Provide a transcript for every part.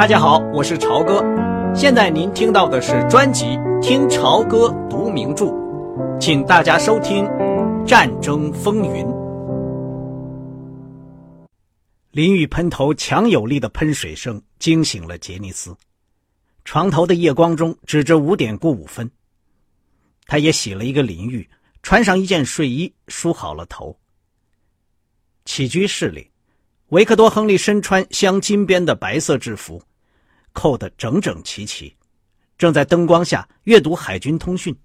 大家好，我是朝哥。现在您听到的是专辑《听朝歌读名著》，请大家收听《战争风云》。淋浴喷头强有力的喷水声惊醒了杰尼斯。床头的夜光中指着五点过五分。他也洗了一个淋浴，穿上一件睡衣，梳好了头。起居室里，维克多·亨利身穿镶金边的白色制服，扣得整整齐齐，正在灯光下阅读海军通讯。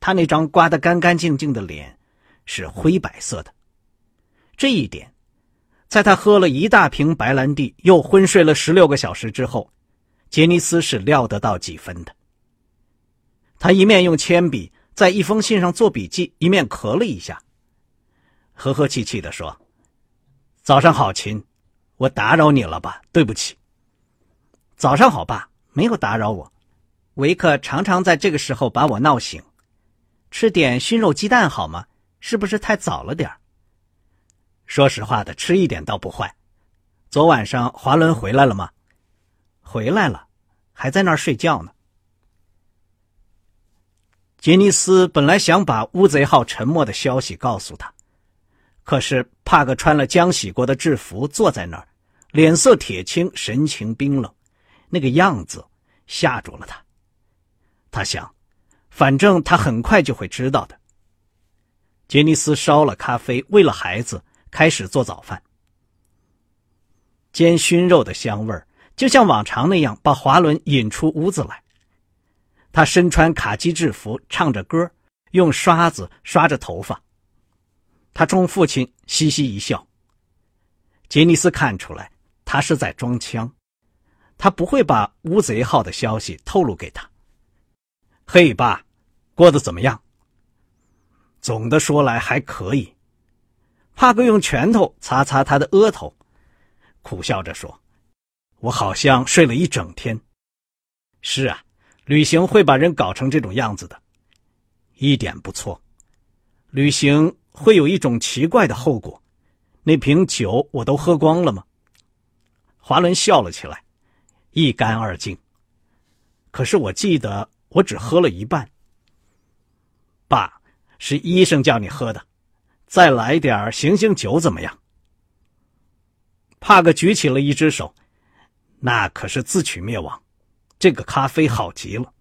他那张刮得干干净净的脸是灰白色的，这一点，在他喝了一大瓶白兰地又昏睡了十六个小时之后，杰尼斯是料得到几分的。他一面用铅笔在一封信上做笔记，一面咳了一下，和和气气地说：“早上好，亲，我打扰你了吧？对不起。”“早上好，爸，没有打扰我。”维克常常在这个时候把我闹醒。吃点熏肉鸡蛋好吗？是不是太早了点说实话的，吃一点倒不坏。昨晚上华伦回来了吗？回来了，还在那儿睡觉呢。杰尼斯本来想把乌贼号沉没的消息告诉他，可是帕克穿了浆洗过的制服坐在那儿，脸色铁青，神情冰冷，那个样子吓住了他。他想，反正他很快就会知道的。杰尼斯烧了咖啡，为了孩子开始做早饭。煎熏肉的香味就像往常那样把华伦引出屋子来。他身穿卡其制服，唱着歌，用刷子刷着头发。他冲父亲嘻嘻一笑。杰尼斯看出来，他是在装腔，他不会把乌贼号的消息透露给他。嘿，爸，过得怎么样？总的说来还可以。帕克用拳头擦擦他的额头，苦笑着说：“我好像睡了一整天。”是啊。旅行会把人搞成这种样子的，一点不错。旅行会有一种奇怪的后果。那瓶酒我都喝光了吗？华伦笑了起来，一干二净。可是我记得我只喝了一半。爸，是医生叫你喝的，再来点醒醒酒怎么样？帕克举起了一只手，那可是自取灭亡。这个咖啡好极了。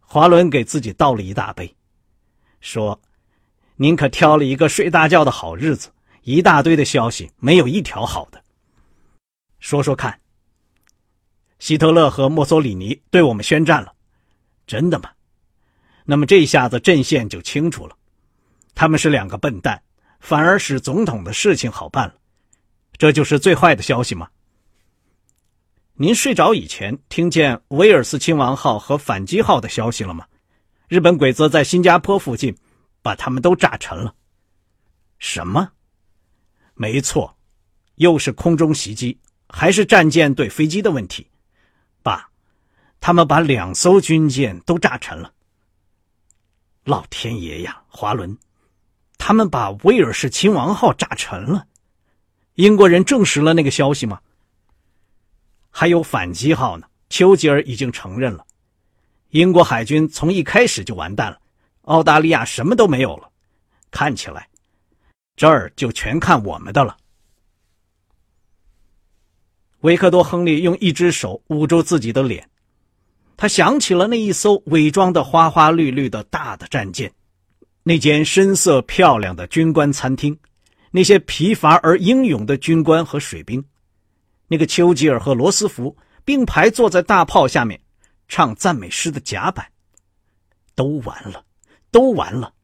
华伦给自己倒了一大杯，说：“您可挑了一个睡大觉的好日子，一大堆的消息，没有一条好的。说说看，希特勒和墨索里尼对我们宣战了，真的吗？那么这一下子阵线就清楚了，他们是两个笨蛋，反而使总统的事情好办了，这就是最坏的消息吗？”您睡着以前听见威尔斯亲王号和反击号的消息了吗？日本鬼子在新加坡附近把他们都炸沉了。什么？没错，又是空中袭击，还是战舰对飞机的问题。爸，他们把两艘军舰都炸沉了。老天爷呀，华伦，他们把威尔士亲王号炸沉了。英国人证实了那个消息吗？还有反击号呢，丘吉尔已经承认了，英国海军从一开始就完蛋了，澳大利亚什么都没有了，看起来，这儿就全看我们的了。维克多·亨利用一只手捂住自己的脸，他想起了那一艘伪装的花花绿绿的大的战舰，那间深色漂亮的军官餐厅，那些疲乏而英勇的军官和水兵。那个丘吉尔和罗斯福并排坐在大炮下面，唱赞美诗的甲板，都完了，都完了，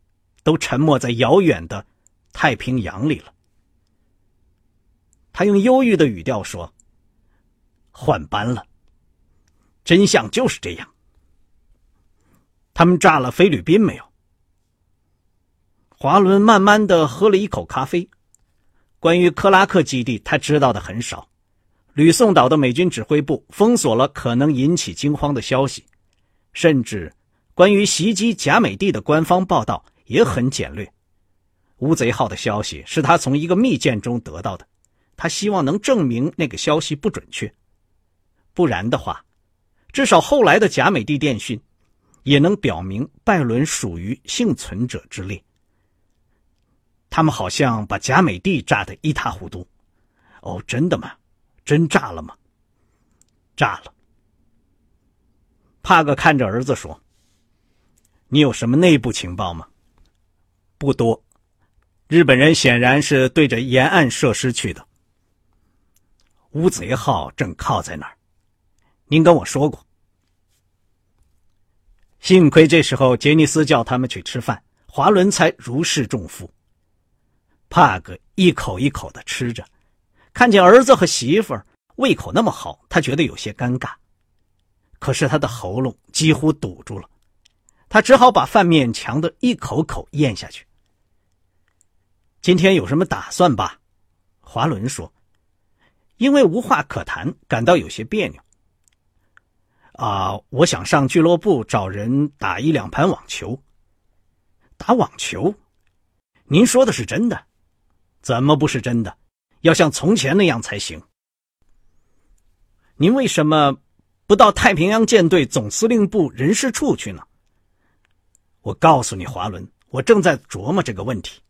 都沉没在遥远的太平洋里了。他用忧郁的语调说：“换班了，真相就是这样。他们炸了菲律宾没有？”华伦慢慢的喝了一口咖啡，关于克拉克基地，他知道的很少。吕宋岛的美军指挥部封锁了可能引起惊慌的消息，甚至关于袭击贾美蒂的官方报道也很简略。乌贼号的消息是他从一个密件中得到的，他希望能证明那个消息不准确。不然的话，至少后来的贾美帝电讯也能表明拜伦属于幸存者之列。他们好像把贾美帝炸得一塌糊涂。哦，真的吗？真炸了吗？炸了。帕克看着儿子说：“你有什么内部情报吗？”不多。日本人显然是对着沿岸设施去的。乌贼号正靠在那儿。您跟我说过。幸亏这时候杰尼斯叫他们去吃饭，华伦才如释重负。帕克一口一口的吃着，看见儿子和媳妇儿胃口那么好，他觉得有些尴尬。可是他的喉咙几乎堵住了，他只好把饭勉强的一口口咽下去。今天有什么打算吧？华伦说：“因为无话可谈，感到有些别扭。”啊，我想上俱乐部找人打一两盘网球。打网球？您说的是真的？怎么不是真的？要像从前那样才行。您为什么不到太平洋舰队总司令部人事处去呢？我告诉你，华伦，我正在琢磨这个问题。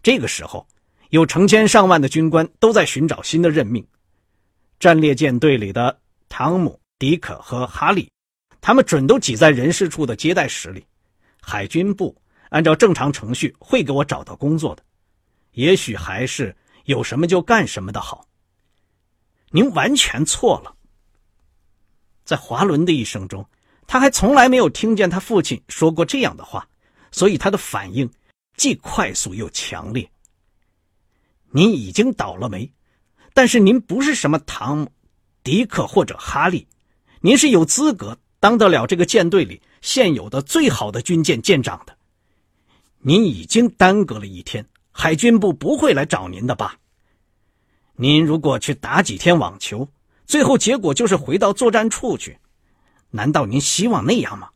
这个时候，有成千上万的军官都在寻找新的任命。战列舰队里的汤姆、迪克和哈利，他们准都挤在人事处的接待室里。海军部按照正常程序会给我找到工作的。也许还是有什么就干什么的好。您完全错了。在华伦的一生中，他还从来没有听见他父亲说过这样的话，所以他的反应。既快速又强烈。您已经倒了霉，但是您不是什么汤姆、迪克或者哈利，您是有资格当得了这个舰队里现有的最好的军舰舰长的。您已经耽搁了一天，海军部不会来找您的吧？您如果去打几天网球，最后结果就是回到作战处去，难道您希望那样吗？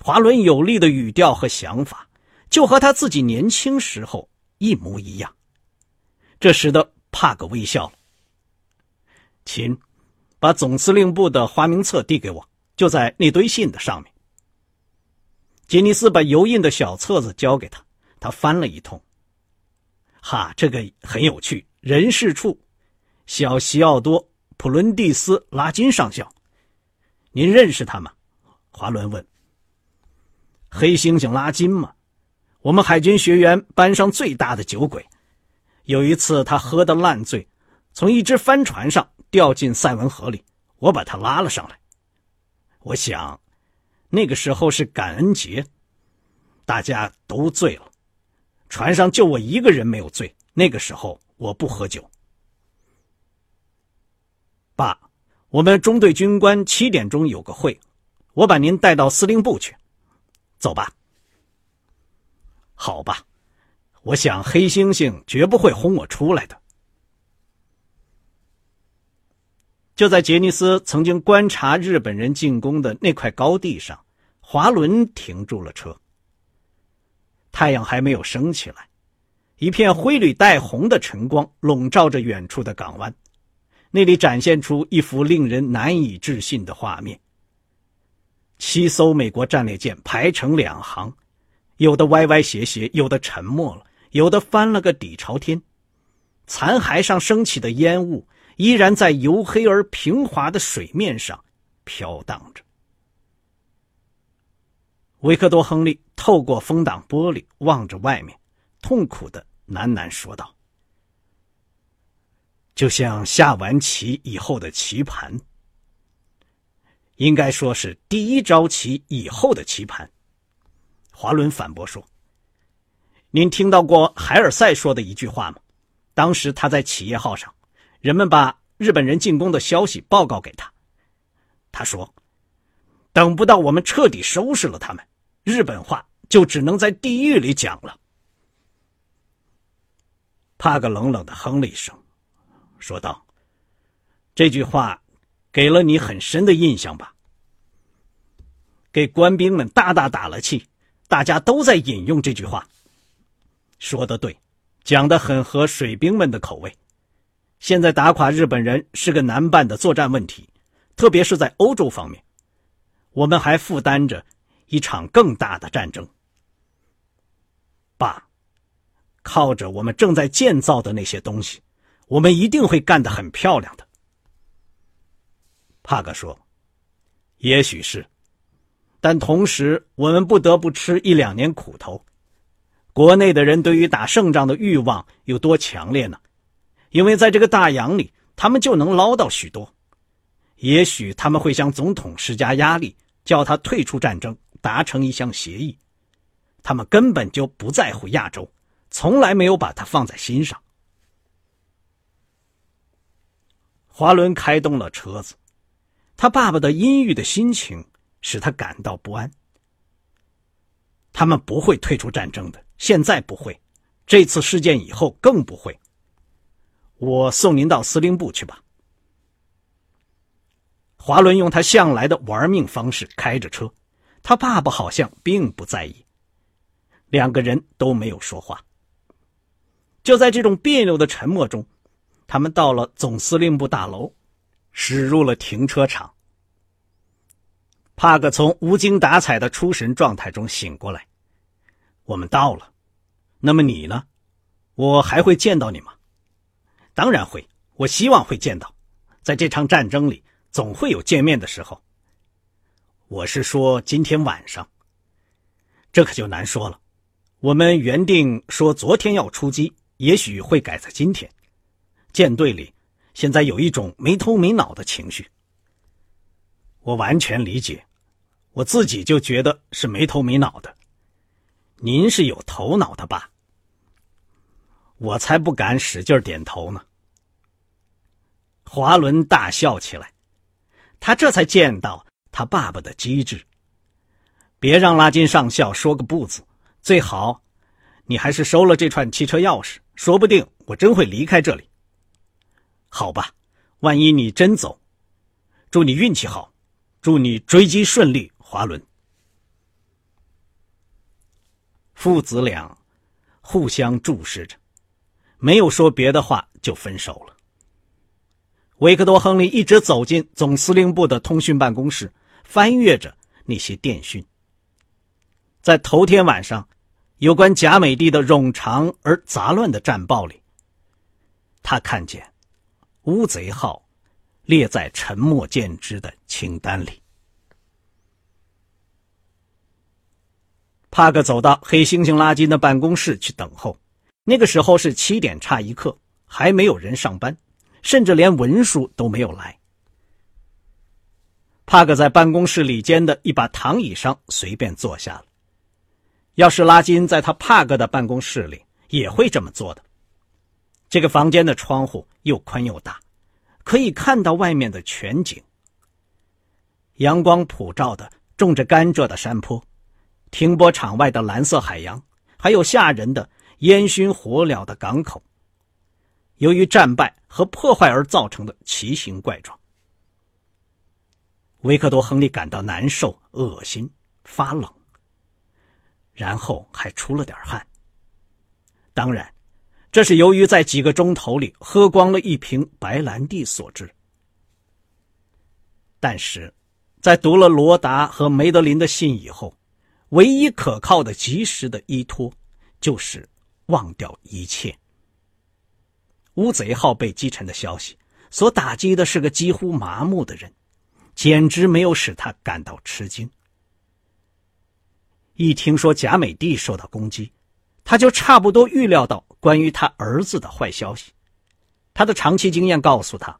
华伦有力的语调和想法，就和他自己年轻时候一模一样，这使得帕格微笑。亲，把总司令部的花名册递给我，就在那堆信的上面。杰尼斯把油印的小册子交给他，他翻了一通。哈，这个很有趣。人事处，小西奥多·普伦蒂斯·拉金上校，您认识他吗？华伦问。黑猩猩拉金吗，我们海军学员班上最大的酒鬼。有一次他喝得烂醉，从一只帆船上掉进塞文河里，我把他拉了上来。我想，那个时候是感恩节，大家都醉了，船上就我一个人没有醉。那个时候我不喝酒。爸，我们中队军官七点钟有个会，我把您带到司令部去。走吧，好吧，我想黑猩猩绝不会轰我出来的。就在杰尼斯曾经观察日本人进攻的那块高地上，华伦停住了车。太阳还没有升起来，一片灰里带红的晨光笼罩着远处的港湾，那里展现出一幅令人难以置信的画面。七艘美国战列舰排成两行，有的歪歪斜斜，有的沉没了，有的翻了个底朝天。残骸上升起的烟雾依然在黝黑而平滑的水面上飘荡着。维克多·亨利透过风挡玻璃望着外面，痛苦的喃喃说道：“就像下完棋以后的棋盘。”应该说是第一招棋以后的棋盘。华伦反驳说：“您听到过海尔赛说的一句话吗？当时他在企业号上，人们把日本人进攻的消息报告给他。他说：‘等不到我们彻底收拾了他们，日本话就只能在地狱里讲了。’”帕格冷冷的哼了一声，说道：“这句话。”给了你很深的印象吧？给官兵们大大打了气，大家都在引用这句话。说的对，讲的很合水兵们的口味。现在打垮日本人是个难办的作战问题，特别是在欧洲方面，我们还负担着一场更大的战争。爸，靠着我们正在建造的那些东西，我们一定会干得很漂亮的。帕克说：“也许是。”但同时，我们不得不吃一两年苦头。国内的人对于打胜仗的欲望有多强烈呢？因为在这个大洋里，他们就能捞到许多。也许他们会向总统施加压力，叫他退出战争，达成一项协议。他们根本就不在乎亚洲，从来没有把它放在心上。华伦开动了车子，他爸爸的阴郁的心情。使他感到不安。他们不会退出战争的，现在不会，这次事件以后更不会。我送您到司令部去吧。华伦用他向来的玩命方式开着车，他爸爸好像并不在意。两个人都没有说话。就在这种别扭的沉默中，他们到了总司令部大楼，驶入了停车场。帕克从无精打采的出神状态中醒过来。我们到了，那么你呢？我还会见到你吗？当然会，我希望会见到。在这场战争里，总会有见面的时候。我是说今天晚上。这可就难说了。我们原定说昨天要出击，也许会改在今天。舰队里现在有一种没头没脑的情绪。我完全理解。我自己就觉得是没头没脑的，您是有头脑的吧？我才不敢使劲点头呢。华伦大笑起来，他这才见到他爸爸的机智。别让拉金上校说个不字，最好你还是收了这串汽车钥匙，说不定我真会离开这里。好吧，万一你真走，祝你运气好，祝你追击顺利。华伦父子俩互相注视着，没有说别的话，就分手了。维克多·亨利一直走进总司令部的通讯办公室，翻阅着那些电讯。在头天晚上，有关贾美帝的冗长而杂乱的战报里，他看见“乌贼号”列在沉默见之的清单里。帕克走到黑猩猩拉金的办公室去等候。那个时候是七点差一刻，还没有人上班，甚至连文书都没有来。帕克在办公室里间的一把躺椅上随便坐下了。要是拉金在他帕克的办公室里，也会这么做的。这个房间的窗户又宽又大，可以看到外面的全景。阳光普照的种着甘蔗的山坡。停泊场外的蓝色海洋，还有吓人的烟熏火燎的港口，由于战败和破坏而造成的奇形怪状。维克多·亨利感到难受、恶心、发冷，然后还出了点汗。当然，这是由于在几个钟头里喝光了一瓶白兰地所致。但是，在读了罗达和梅德林的信以后，唯一可靠的、及时的依托，就是忘掉一切。乌贼号被击沉的消息，所打击的是个几乎麻木的人，简直没有使他感到吃惊。一听说贾美帝受到攻击，他就差不多预料到关于他儿子的坏消息。他的长期经验告诉他，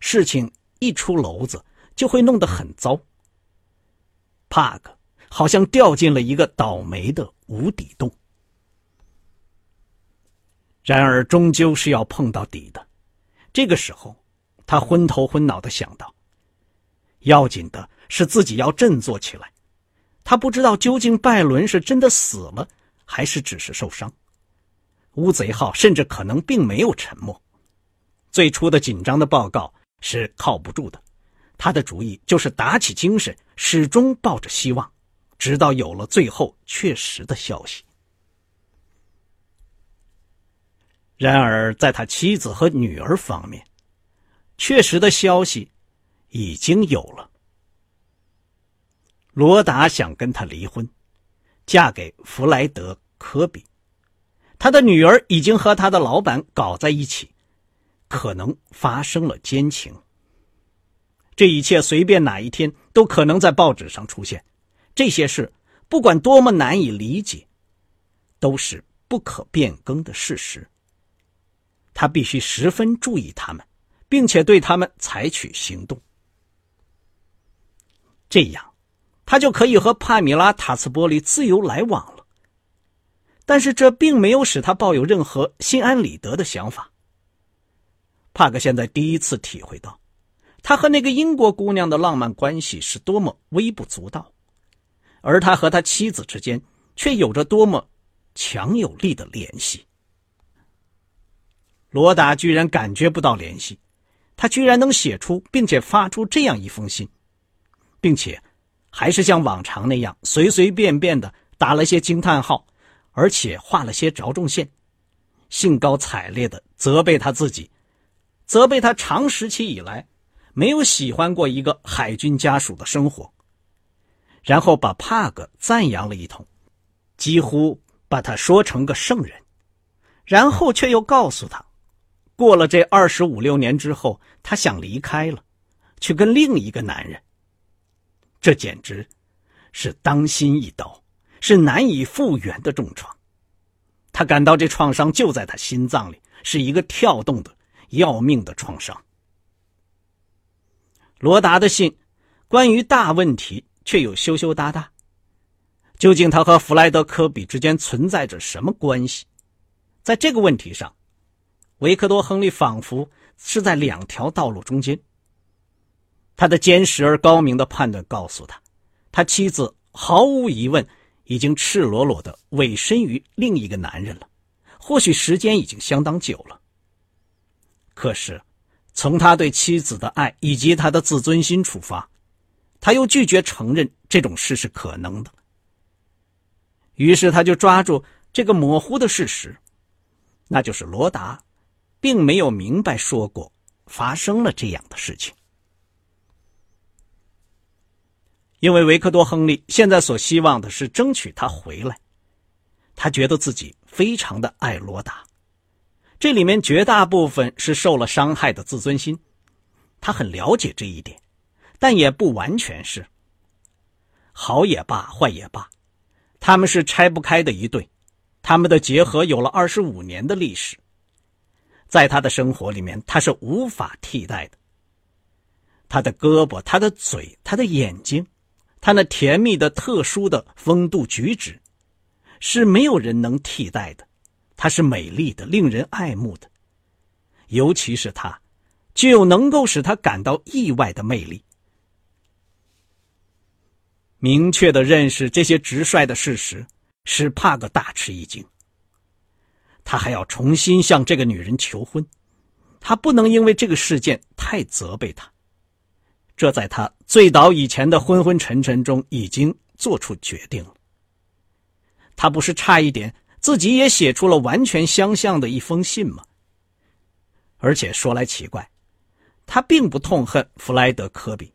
事情一出篓子就会弄得很糟。帕克。好像掉进了一个倒霉的无底洞，然而终究是要碰到底的。这个时候，他昏头昏脑的想到，要紧的是自己要振作起来。他不知道究竟拜伦是真的死了，还是只是受伤。乌贼号甚至可能并没有沉没。最初的紧张的报告是靠不住的。他的主意就是打起精神，始终抱着希望。直到有了最后确实的消息，然而，在他妻子和女儿方面，确实的消息已经有了。罗达想跟他离婚，嫁给弗莱德·科比。他的女儿已经和他的老板搞在一起，可能发生了奸情。这一切随便哪一天都可能在报纸上出现。这些事不管多么难以理解，都是不可变更的事实。他必须十分注意他们，并且对他们采取行动。这样，他就可以和帕米拉·塔斯波利自由来往了。但是这并没有使他抱有任何心安理得的想法。帕克现在第一次体会到，他和那个英国姑娘的浪漫关系是多么微不足道，而他和他妻子之间却有着多么强有力的联系。罗达居然感觉不到联系，他居然能写出并且发出这样一封信，并且还是像往常那样随随便便的打了些惊叹号。而且画了些着重线，兴高采烈的责备他自己，责备他长时期以来没有喜欢过一个海军家属的生活，然后把帕格赞扬了一通，几乎把他说成个圣人，然后却又告诉他，过了这二十五六年之后，他想离开了，去跟另一个男人。这简直是当心一刀。是难以复原的重创，他感到这创伤就在他心脏里，是一个跳动的要命的创伤。罗达的信，关于大问题却又羞羞答答。究竟他和弗莱德·科比之间存在着什么关系？在这个问题上，维克多·亨利仿佛是在两条道路中间。他的坚实而高明的判断告诉他，他妻子毫无疑问。已经赤裸裸的委身于另一个男人了，或许时间已经相当久了。可是，从他对妻子的爱以及他的自尊心出发，他又拒绝承认这种事是可能的。于是，他就抓住这个模糊的事实，那就是罗达，并没有明白说过发生了这样的事情。因为维克多·亨利现在所希望的是争取他回来，他觉得自己非常的爱罗达，这里面绝大部分是受了伤害的自尊心，他很了解这一点，但也不完全是。好也罢，坏也罢，他们是拆不开的一对，他们的结合有了二十五年的历史，在他的生活里面，他是无法替代的。他的胳膊，他的嘴，他的眼睛。他那甜蜜的、特殊的风度举止，是没有人能替代的。他是美丽的、令人爱慕的，尤其是他，具有能够使他感到意外的魅力。明确的认识这些直率的事实，使帕格大吃一惊。他还要重新向这个女人求婚，他不能因为这个事件太责备她。这在他醉倒以前的昏昏沉沉中已经做出决定了。他不是差一点自己也写出了完全相像的一封信吗？而且说来奇怪，他并不痛恨弗莱德·科比。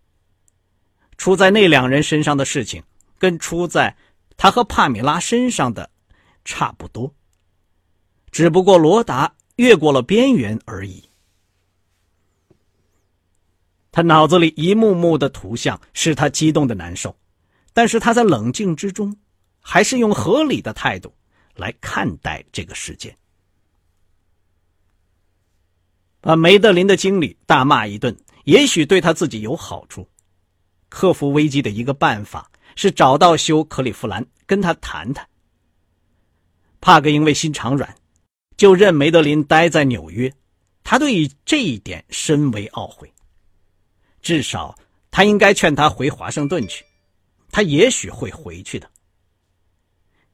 出在那两人身上的事情，跟出在他和帕米拉身上的差不多，只不过罗达越过了边缘而已。他脑子里一幕幕的图像使他激动的难受，但是他在冷静之中，还是用合理的态度来看待这个事件。把梅德林的经理大骂一顿，也许对他自己有好处。克服危机的一个办法是找到休克里夫兰跟他谈谈。帕格因为心肠软，就任梅德林待在纽约，他对这一点深为懊悔。至少，他应该劝他回华盛顿去，他也许会回去的。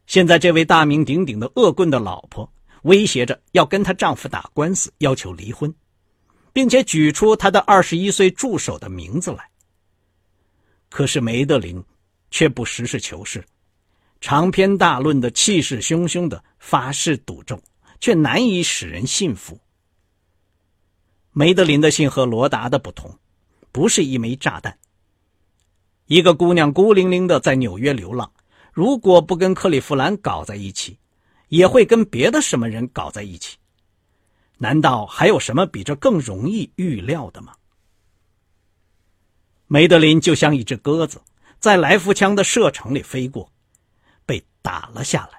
现在，这位大名鼎鼎的恶棍的老婆威胁着要跟她丈夫打官司，要求离婚，并且举出他的二十一岁助手的名字来。可是梅德林却不实事求是，长篇大论的气势汹汹的发誓赌咒，却难以使人信服。梅德林的信和罗达的不同，不是一枚炸弹。一个姑娘孤零零的在纽约流浪，如果不跟克利夫兰搞在一起，也会跟别的什么人搞在一起。难道还有什么比这更容易预料的吗？梅德林就像一只鸽子，在来福枪的射程里飞过，被打了下来。